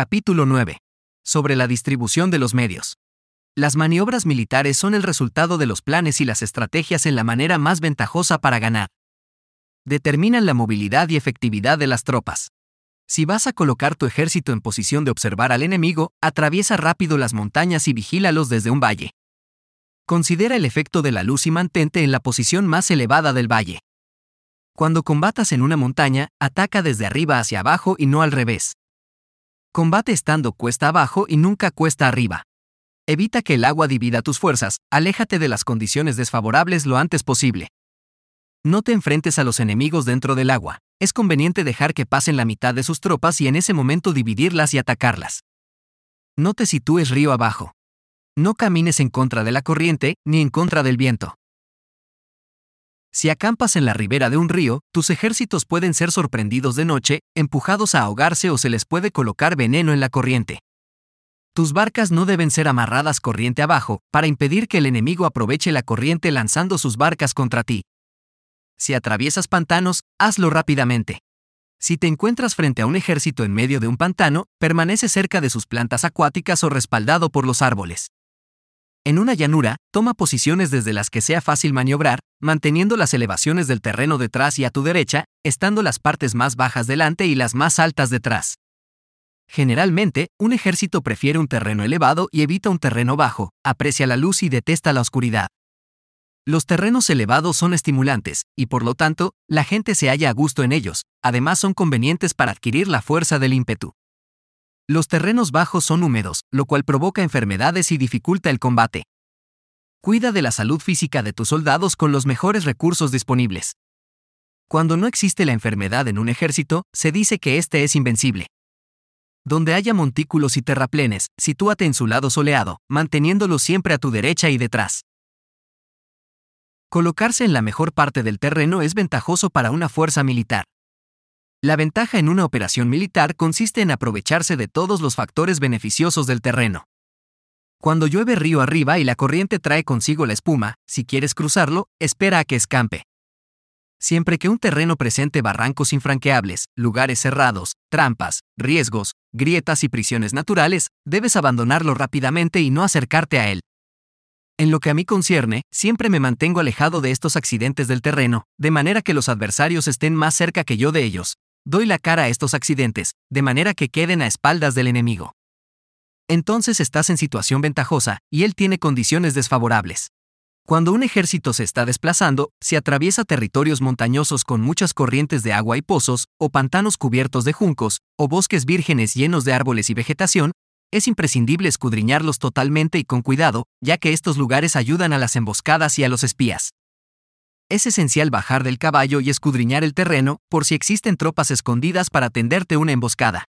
Capítulo 9. Sobre la distribución de los medios. Las maniobras militares son el resultado de los planes y las estrategias en la manera más ventajosa para ganar. Determinan la movilidad y efectividad de las tropas. Si vas a colocar tu ejército en posición de observar al enemigo, atraviesa rápido las montañas y vigílalos desde un valle. Considera el efecto de la luz y mantente en la posición más elevada del valle. Cuando combatas en una montaña, ataca desde arriba hacia abajo y no al revés. Combate estando cuesta abajo y nunca cuesta arriba. Evita que el agua divida tus fuerzas, aléjate de las condiciones desfavorables lo antes posible. No te enfrentes a los enemigos dentro del agua, es conveniente dejar que pasen la mitad de sus tropas y en ese momento dividirlas y atacarlas. No te sitúes río abajo. No camines en contra de la corriente ni en contra del viento. Si acampas en la ribera de un río, tus ejércitos pueden ser sorprendidos de noche, empujados a ahogarse o se les puede colocar veneno en la corriente. Tus barcas no deben ser amarradas corriente abajo, para impedir que el enemigo aproveche la corriente lanzando sus barcas contra ti. Si atraviesas pantanos, hazlo rápidamente. Si te encuentras frente a un ejército en medio de un pantano, permanece cerca de sus plantas acuáticas o respaldado por los árboles. En una llanura, toma posiciones desde las que sea fácil maniobrar, manteniendo las elevaciones del terreno detrás y a tu derecha, estando las partes más bajas delante y las más altas detrás. Generalmente, un ejército prefiere un terreno elevado y evita un terreno bajo, aprecia la luz y detesta la oscuridad. Los terrenos elevados son estimulantes, y por lo tanto, la gente se halla a gusto en ellos, además son convenientes para adquirir la fuerza del ímpetu. Los terrenos bajos son húmedos, lo cual provoca enfermedades y dificulta el combate. Cuida de la salud física de tus soldados con los mejores recursos disponibles. Cuando no existe la enfermedad en un ejército, se dice que éste es invencible. Donde haya montículos y terraplenes, sitúate en su lado soleado, manteniéndolo siempre a tu derecha y detrás. Colocarse en la mejor parte del terreno es ventajoso para una fuerza militar. La ventaja en una operación militar consiste en aprovecharse de todos los factores beneficiosos del terreno. Cuando llueve río arriba y la corriente trae consigo la espuma, si quieres cruzarlo, espera a que escampe. Siempre que un terreno presente barrancos infranqueables, lugares cerrados, trampas, riesgos, grietas y prisiones naturales, debes abandonarlo rápidamente y no acercarte a él. En lo que a mí concierne, siempre me mantengo alejado de estos accidentes del terreno, de manera que los adversarios estén más cerca que yo de ellos, doy la cara a estos accidentes, de manera que queden a espaldas del enemigo. Entonces estás en situación ventajosa, y él tiene condiciones desfavorables. Cuando un ejército se está desplazando, si atraviesa territorios montañosos con muchas corrientes de agua y pozos, o pantanos cubiertos de juncos, o bosques vírgenes llenos de árboles y vegetación, es imprescindible escudriñarlos totalmente y con cuidado, ya que estos lugares ayudan a las emboscadas y a los espías es esencial bajar del caballo y escudriñar el terreno por si existen tropas escondidas para tenderte una emboscada.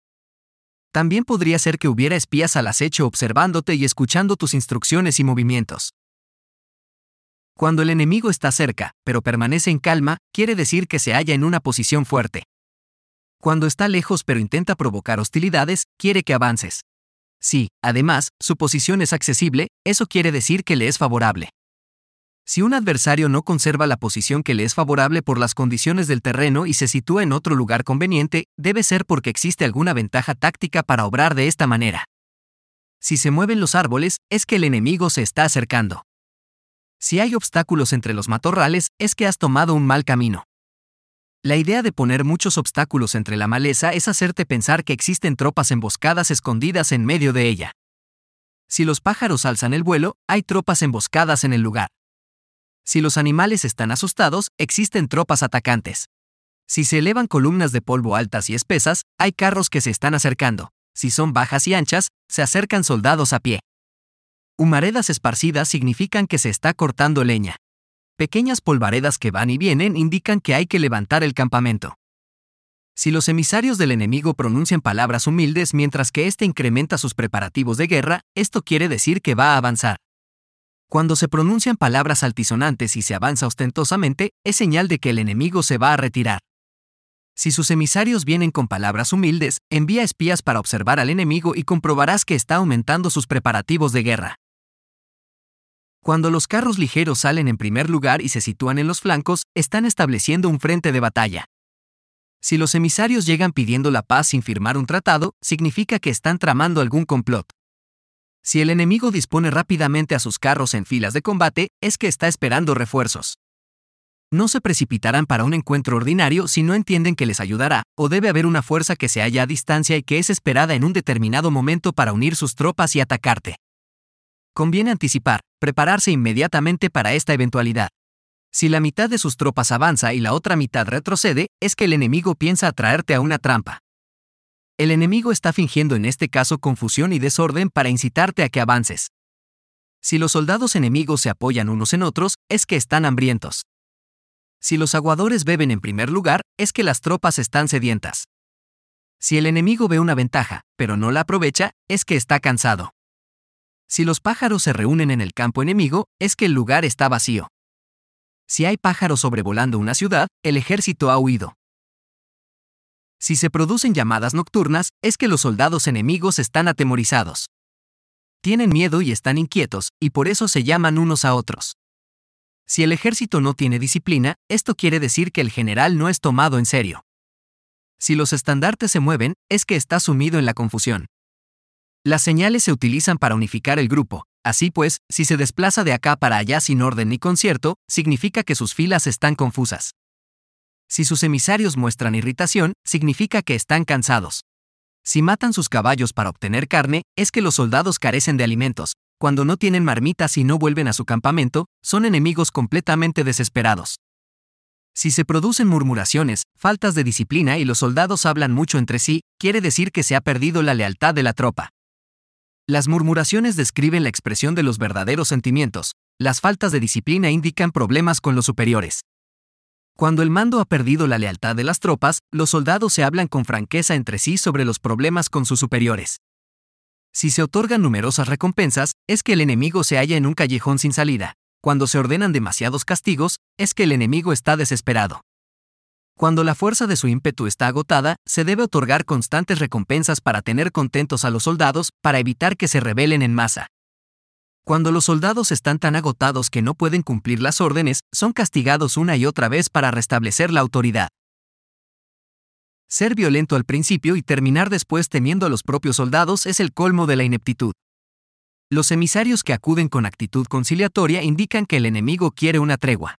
También podría ser que hubiera espías al acecho observándote y escuchando tus instrucciones y movimientos. Cuando el enemigo está cerca, pero permanece en calma, quiere decir que se halla en una posición fuerte. Cuando está lejos pero intenta provocar hostilidades, quiere que avances. Si, además, su posición es accesible, eso quiere decir que le es favorable. Si un adversario no conserva la posición que le es favorable por las condiciones del terreno y se sitúa en otro lugar conveniente, debe ser porque existe alguna ventaja táctica para obrar de esta manera. Si se mueven los árboles, es que el enemigo se está acercando. Si hay obstáculos entre los matorrales, es que has tomado un mal camino. La idea de poner muchos obstáculos entre la maleza es hacerte pensar que existen tropas emboscadas escondidas en medio de ella. Si los pájaros alzan el vuelo, hay tropas emboscadas en el lugar. Si los animales están asustados, existen tropas atacantes. Si se elevan columnas de polvo altas y espesas, hay carros que se están acercando. Si son bajas y anchas, se acercan soldados a pie. Humaredas esparcidas significan que se está cortando leña. Pequeñas polvaredas que van y vienen indican que hay que levantar el campamento. Si los emisarios del enemigo pronuncian palabras humildes mientras que éste incrementa sus preparativos de guerra, esto quiere decir que va a avanzar. Cuando se pronuncian palabras altisonantes y se avanza ostentosamente, es señal de que el enemigo se va a retirar. Si sus emisarios vienen con palabras humildes, envía espías para observar al enemigo y comprobarás que está aumentando sus preparativos de guerra. Cuando los carros ligeros salen en primer lugar y se sitúan en los flancos, están estableciendo un frente de batalla. Si los emisarios llegan pidiendo la paz sin firmar un tratado, significa que están tramando algún complot. Si el enemigo dispone rápidamente a sus carros en filas de combate, es que está esperando refuerzos. No se precipitarán para un encuentro ordinario si no entienden que les ayudará, o debe haber una fuerza que se halla a distancia y que es esperada en un determinado momento para unir sus tropas y atacarte. Conviene anticipar, prepararse inmediatamente para esta eventualidad. Si la mitad de sus tropas avanza y la otra mitad retrocede, es que el enemigo piensa atraerte a una trampa. El enemigo está fingiendo en este caso confusión y desorden para incitarte a que avances. Si los soldados enemigos se apoyan unos en otros, es que están hambrientos. Si los aguadores beben en primer lugar, es que las tropas están sedientas. Si el enemigo ve una ventaja, pero no la aprovecha, es que está cansado. Si los pájaros se reúnen en el campo enemigo, es que el lugar está vacío. Si hay pájaros sobrevolando una ciudad, el ejército ha huido. Si se producen llamadas nocturnas, es que los soldados enemigos están atemorizados. Tienen miedo y están inquietos, y por eso se llaman unos a otros. Si el ejército no tiene disciplina, esto quiere decir que el general no es tomado en serio. Si los estandartes se mueven, es que está sumido en la confusión. Las señales se utilizan para unificar el grupo, así pues, si se desplaza de acá para allá sin orden ni concierto, significa que sus filas están confusas. Si sus emisarios muestran irritación, significa que están cansados. Si matan sus caballos para obtener carne, es que los soldados carecen de alimentos, cuando no tienen marmitas y no vuelven a su campamento, son enemigos completamente desesperados. Si se producen murmuraciones, faltas de disciplina y los soldados hablan mucho entre sí, quiere decir que se ha perdido la lealtad de la tropa. Las murmuraciones describen la expresión de los verdaderos sentimientos, las faltas de disciplina indican problemas con los superiores. Cuando el mando ha perdido la lealtad de las tropas, los soldados se hablan con franqueza entre sí sobre los problemas con sus superiores. Si se otorgan numerosas recompensas, es que el enemigo se halla en un callejón sin salida. Cuando se ordenan demasiados castigos, es que el enemigo está desesperado. Cuando la fuerza de su ímpetu está agotada, se debe otorgar constantes recompensas para tener contentos a los soldados, para evitar que se rebelen en masa. Cuando los soldados están tan agotados que no pueden cumplir las órdenes, son castigados una y otra vez para restablecer la autoridad ser violento al principio y terminar después temiendo a los propios soldados es el colmo de la ineptitud. Los emisarios que acuden con actitud conciliatoria indican que el enemigo quiere una tregua.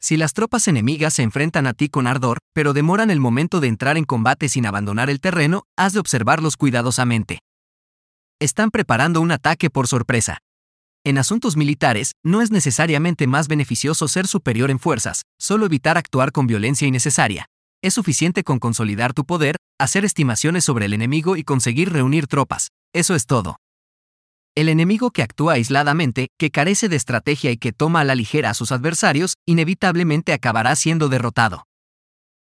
Si las tropas enemigas se enfrentan a ti con ardor, pero demoran el momento de entrar en combate sin abandonar el terreno, has de observarlos cuidadosamente. Están preparando un ataque por sorpresa. En asuntos militares, no es necesariamente más beneficioso ser superior en fuerzas, solo evitar actuar con violencia innecesaria. Es suficiente con consolidar tu poder, hacer estimaciones sobre el enemigo y conseguir reunir tropas. Eso es todo. El enemigo que actúa aisladamente, que carece de estrategia y que toma a la ligera a sus adversarios, inevitablemente acabará siendo derrotado.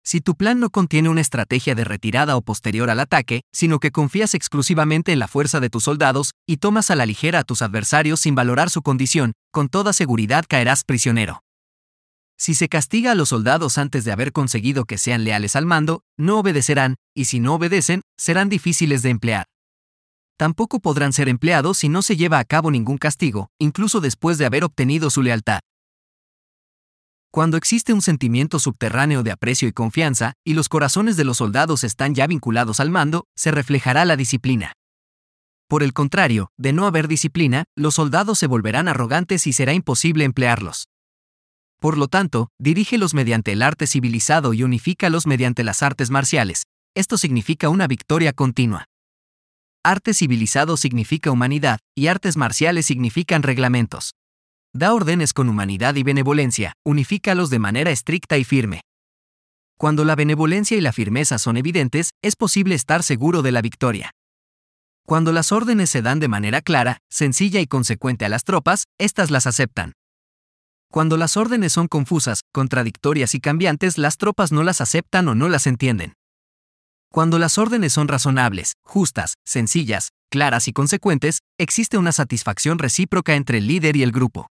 Si tu plan no contiene una estrategia de retirada o posterior al ataque, sino que confías exclusivamente en la fuerza de tus soldados y tomas a la ligera a tus adversarios sin valorar su condición, con toda seguridad caerás prisionero. Si se castiga a los soldados antes de haber conseguido que sean leales al mando, no obedecerán, y si no obedecen, serán difíciles de emplear. Tampoco podrán ser empleados si no se lleva a cabo ningún castigo, incluso después de haber obtenido su lealtad. Cuando existe un sentimiento subterráneo de aprecio y confianza, y los corazones de los soldados están ya vinculados al mando, se reflejará la disciplina. Por el contrario, de no haber disciplina, los soldados se volverán arrogantes y será imposible emplearlos. Por lo tanto, dirígelos mediante el arte civilizado y unifícalos mediante las artes marciales. Esto significa una victoria continua. Arte civilizado significa humanidad, y artes marciales significan reglamentos. Da órdenes con humanidad y benevolencia, unifícalos de manera estricta y firme. Cuando la benevolencia y la firmeza son evidentes, es posible estar seguro de la victoria. Cuando las órdenes se dan de manera clara, sencilla y consecuente a las tropas, éstas las aceptan. Cuando las órdenes son confusas, contradictorias y cambiantes, las tropas no las aceptan o no las entienden. Cuando las órdenes son razonables, justas, sencillas, claras y consecuentes, existe una satisfacción recíproca entre el líder y el grupo.